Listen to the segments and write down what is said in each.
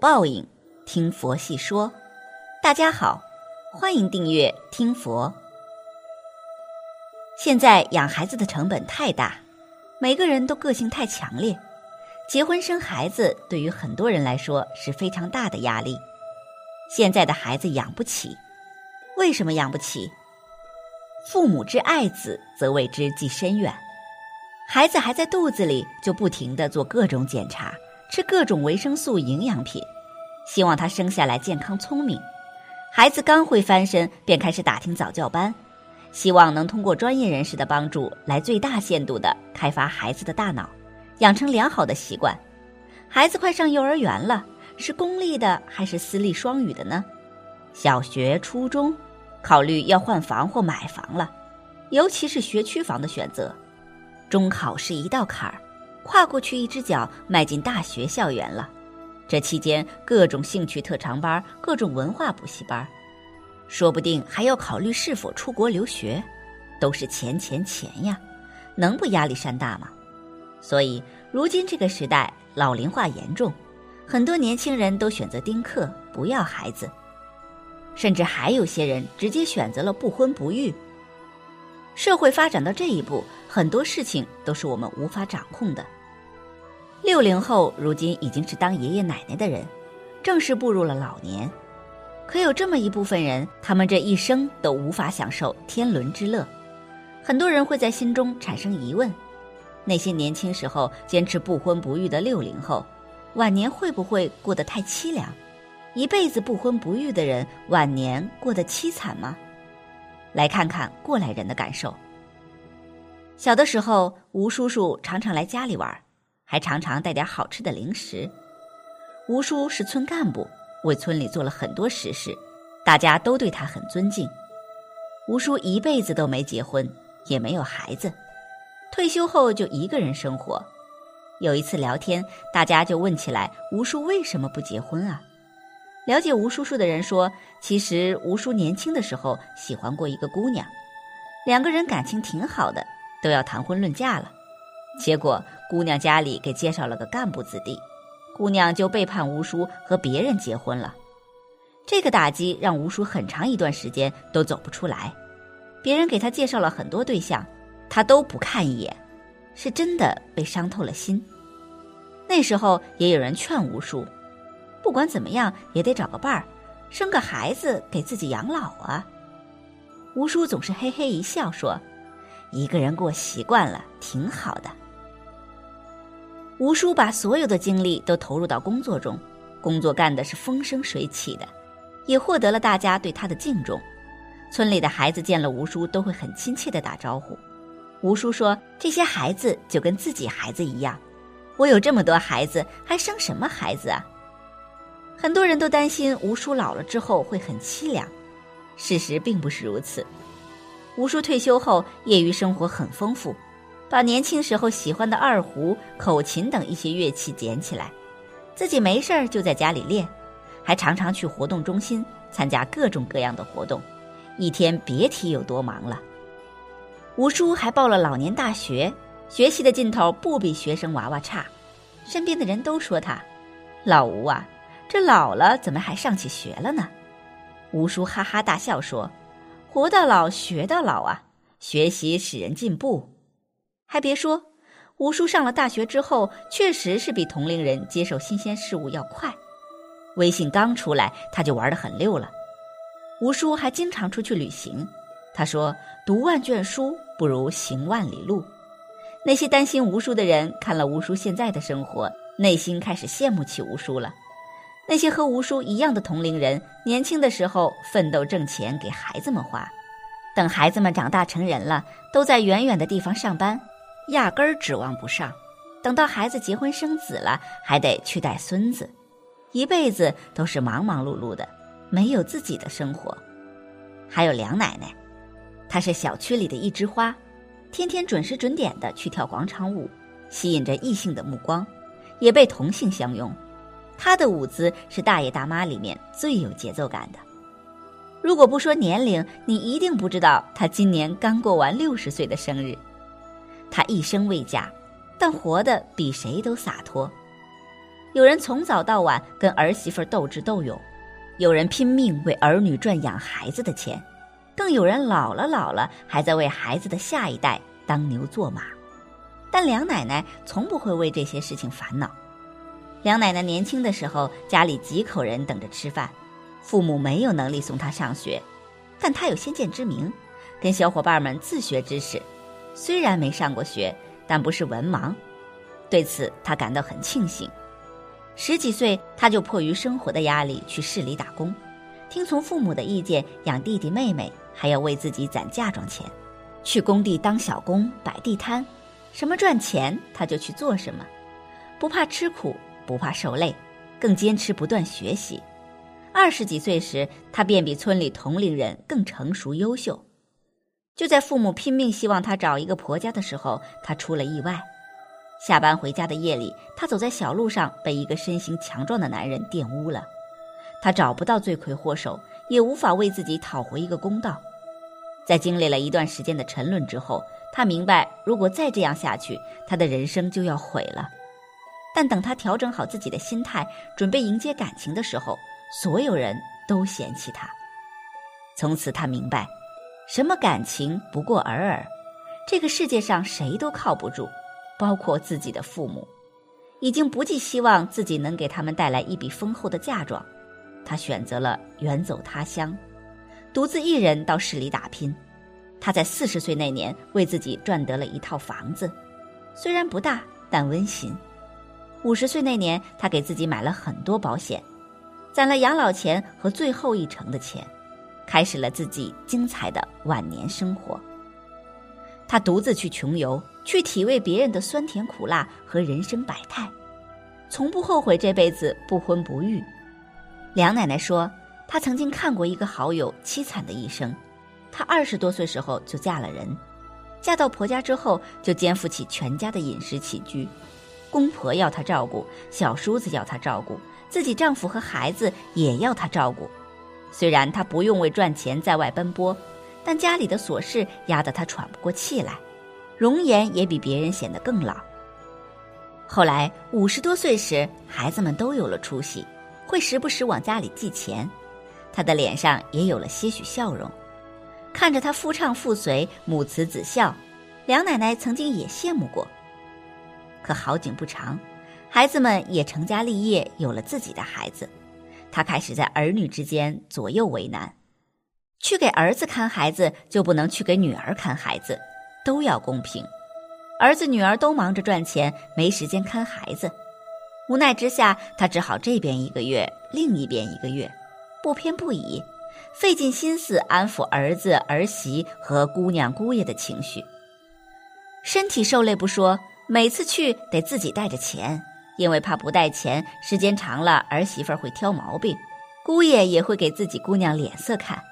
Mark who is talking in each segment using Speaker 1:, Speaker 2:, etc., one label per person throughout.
Speaker 1: 报应，听佛细说。大家好，欢迎订阅听佛。现在养孩子的成本太大，每个人都个性太强烈，结婚生孩子对于很多人来说是非常大的压力。现在的孩子养不起，为什么养不起？父母之爱子，则为之计深远。孩子还在肚子里，就不停的做各种检查。吃各种维生素、营养品，希望他生下来健康聪明。孩子刚会翻身，便开始打听早教班，希望能通过专业人士的帮助，来最大限度的开发孩子的大脑，养成良好的习惯。孩子快上幼儿园了，是公立的还是私立双语的呢？小学、初中，考虑要换房或买房了，尤其是学区房的选择。中考是一道坎儿。跨过去一只脚，迈进大学校园了。这期间，各种兴趣特长班，各种文化补习班，说不定还要考虑是否出国留学，都是钱钱钱呀，能不压力山大吗？所以，如今这个时代老龄化严重，很多年轻人都选择丁克，不要孩子，甚至还有些人直接选择了不婚不育。社会发展到这一步，很多事情都是我们无法掌控的。六零后如今已经是当爷爷奶奶的人，正式步入了老年。可有这么一部分人，他们这一生都无法享受天伦之乐。很多人会在心中产生疑问：那些年轻时候坚持不婚不育的六零后，晚年会不会过得太凄凉？一辈子不婚不育的人，晚年过得凄惨吗？来看看过来人的感受。小的时候，吴叔叔常常来家里玩。还常常带点好吃的零食。吴叔是村干部，为村里做了很多实事，大家都对他很尊敬。吴叔一辈子都没结婚，也没有孩子，退休后就一个人生活。有一次聊天，大家就问起来吴叔为什么不结婚啊？了解吴叔叔的人说，其实吴叔年轻的时候喜欢过一个姑娘，两个人感情挺好的，都要谈婚论嫁了。结果，姑娘家里给介绍了个干部子弟，姑娘就背叛吴叔和别人结婚了。这个打击让吴叔很长一段时间都走不出来。别人给他介绍了很多对象，他都不看一眼，是真的被伤透了心。那时候也有人劝吴叔，不管怎么样也得找个伴儿，生个孩子给自己养老啊。吴叔总是嘿嘿一笑说：“一个人过习惯了，挺好的。”吴叔把所有的精力都投入到工作中，工作干的是风生水起的，也获得了大家对他的敬重。村里的孩子见了吴叔都会很亲切的打招呼。吴叔说：“这些孩子就跟自己孩子一样，我有这么多孩子，还生什么孩子啊？”很多人都担心吴叔老了之后会很凄凉，事实并不是如此。吴叔退休后，业余生活很丰富。把年轻时候喜欢的二胡、口琴等一些乐器捡起来，自己没事儿就在家里练，还常常去活动中心参加各种各样的活动，一天别提有多忙了。吴叔还报了老年大学，学习的劲头不比学生娃娃差，身边的人都说他：“老吴啊，这老了怎么还上起学了呢？”吴叔哈哈大笑说：“活到老学到老啊，学习使人进步。”还别说，吴叔上了大学之后，确实是比同龄人接受新鲜事物要快。微信刚出来，他就玩得很溜了。吴叔还经常出去旅行。他说：“读万卷书不如行万里路。”那些担心吴叔的人看了吴叔现在的生活，内心开始羡慕起吴叔了。那些和吴叔一样的同龄人，年轻的时候奋斗挣钱给孩子们花，等孩子们长大成人了，都在远远的地方上班。压根儿指望不上。等到孩子结婚生子了，还得去带孙子，一辈子都是忙忙碌碌的，没有自己的生活。还有梁奶奶，她是小区里的一枝花，天天准时准点的去跳广场舞，吸引着异性的目光，也被同性相拥。她的舞姿是大爷大妈里面最有节奏感的。如果不说年龄，你一定不知道她今年刚过完六十岁的生日。她一生未嫁。但活得比谁都洒脱。有人从早到晚跟儿媳妇斗智斗勇，有人拼命为儿女赚养孩子的钱，更有人老了老了还在为孩子的下一代当牛做马。但梁奶奶从不会为这些事情烦恼。梁奶奶年轻的时候，家里几口人等着吃饭，父母没有能力送她上学，但她有先见之明，跟小伙伴们自学知识，虽然没上过学。但不是文盲，对此他感到很庆幸。十几岁，他就迫于生活的压力去市里打工，听从父母的意见养弟弟妹妹，还要为自己攒嫁妆钱，去工地当小工摆地摊，什么赚钱他就去做什么，不怕吃苦，不怕受累，更坚持不断学习。二十几岁时，他便比村里同龄人更成熟优秀。就在父母拼命希望她找一个婆家的时候，她出了意外。下班回家的夜里，她走在小路上，被一个身形强壮的男人玷污了。她找不到罪魁祸首，也无法为自己讨回一个公道。在经历了一段时间的沉沦之后，她明白，如果再这样下去，她的人生就要毁了。但等她调整好自己的心态，准备迎接感情的时候，所有人都嫌弃她。从此，她明白。什么感情不过尔尔，这个世界上谁都靠不住，包括自己的父母，已经不寄希望自己能给他们带来一笔丰厚的嫁妆。他选择了远走他乡，独自一人到市里打拼。他在四十岁那年为自己赚得了一套房子，虽然不大，但温馨。五十岁那年，他给自己买了很多保险，攒了养老钱和最后一成的钱。开始了自己精彩的晚年生活。他独自去穷游，去体味别人的酸甜苦辣和人生百态，从不后悔这辈子不婚不育。梁奶奶说，她曾经看过一个好友凄惨的一生。她二十多岁时候就嫁了人，嫁到婆家之后就肩负起全家的饮食起居，公婆要她照顾，小叔子要她照顾，自己丈夫和孩子也要她照顾。虽然她不用为赚钱在外奔波，但家里的琐事压得她喘不过气来，容颜也比别人显得更老。后来五十多岁时，孩子们都有了出息，会时不时往家里寄钱，她的脸上也有了些许笑容。看着她夫唱妇随，母慈子孝，梁奶奶曾经也羡慕过。可好景不长，孩子们也成家立业，有了自己的孩子。他开始在儿女之间左右为难，去给儿子看孩子，就不能去给女儿看孩子，都要公平。儿子女儿都忙着赚钱，没时间看孩子。无奈之下，他只好这边一个月，另一边一个月，不偏不倚，费尽心思安抚儿子儿媳和姑娘姑爷的情绪。身体受累不说，每次去得自己带着钱。因为怕不带钱，时间长了儿媳妇会挑毛病，姑爷也会给自己姑娘脸色看。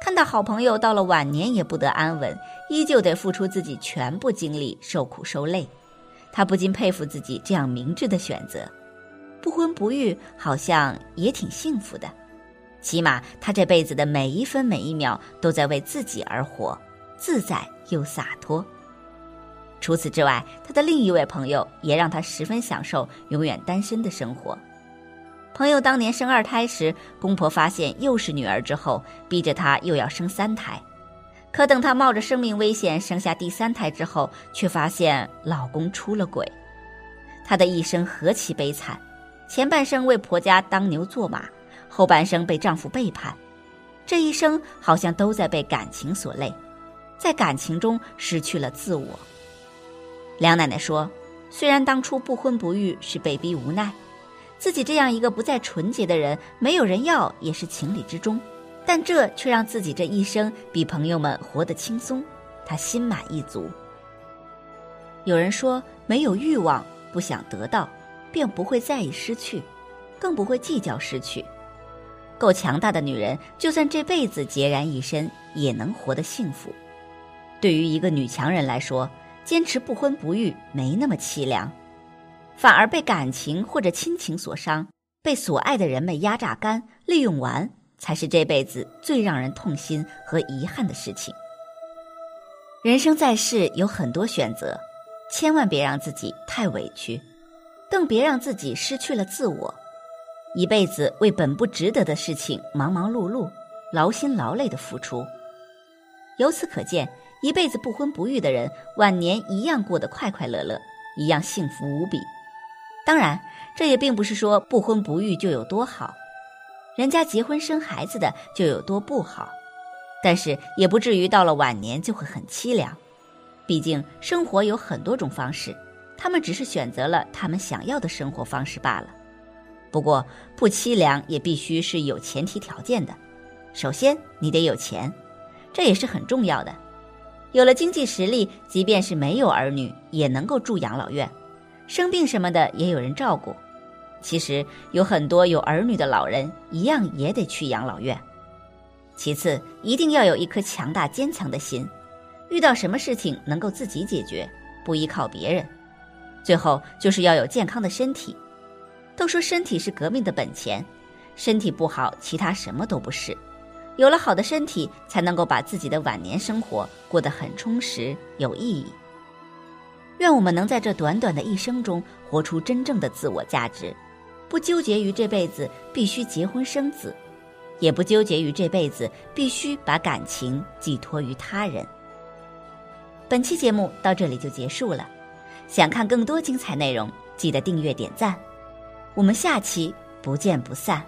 Speaker 1: 看到好朋友到了晚年也不得安稳，依旧得付出自己全部精力受苦受累，他不禁佩服自己这样明智的选择。不婚不育好像也挺幸福的，起码他这辈子的每一分每一秒都在为自己而活，自在又洒脱。除此之外，他的另一位朋友也让他十分享受永远单身的生活。朋友当年生二胎时，公婆发现又是女儿之后，逼着他又要生三胎。可等她冒着生命危险生下第三胎之后，却发现老公出了轨。她的一生何其悲惨！前半生为婆家当牛做马，后半生被丈夫背叛，这一生好像都在被感情所累，在感情中失去了自我。梁奶奶说：“虽然当初不婚不育是被逼无奈，自己这样一个不再纯洁的人，没有人要也是情理之中，但这却让自己这一生比朋友们活得轻松，她心满意足。”有人说，没有欲望，不想得到，便不会在意失去，更不会计较失去。够强大的女人，就算这辈子孑然一身，也能活得幸福。对于一个女强人来说，坚持不婚不育没那么凄凉，反而被感情或者亲情所伤，被所爱的人们压榨干、利用完，才是这辈子最让人痛心和遗憾的事情。人生在世有很多选择，千万别让自己太委屈，更别让自己失去了自我。一辈子为本不值得的事情忙忙碌碌、劳心劳累的付出，由此可见，一辈子不婚不育的人，晚年一样过得快快乐乐，一样幸福无比。当然，这也并不是说不婚不育就有多好，人家结婚生孩子的就有多不好，但是也不至于到了晚年就会很凄凉。毕竟生活有很多种方式，他们只是选择了他们想要的生活方式罢了。不过，不凄凉也必须是有前提条件的。首先，你得有钱，这也是很重要的。有了经济实力，即便是没有儿女，也能够住养老院，生病什么的也有人照顾。其实，有很多有儿女的老人一样也得去养老院。其次，一定要有一颗强大坚强的心，遇到什么事情能够自己解决，不依靠别人。最后，就是要有健康的身体。都说身体是革命的本钱，身体不好，其他什么都不是。有了好的身体，才能够把自己的晚年生活过得很充实、有意义。愿我们能在这短短的一生中，活出真正的自我价值，不纠结于这辈子必须结婚生子，也不纠结于这辈子必须把感情寄托于他人。本期节目到这里就结束了，想看更多精彩内容，记得订阅点赞。我们下期不见不散。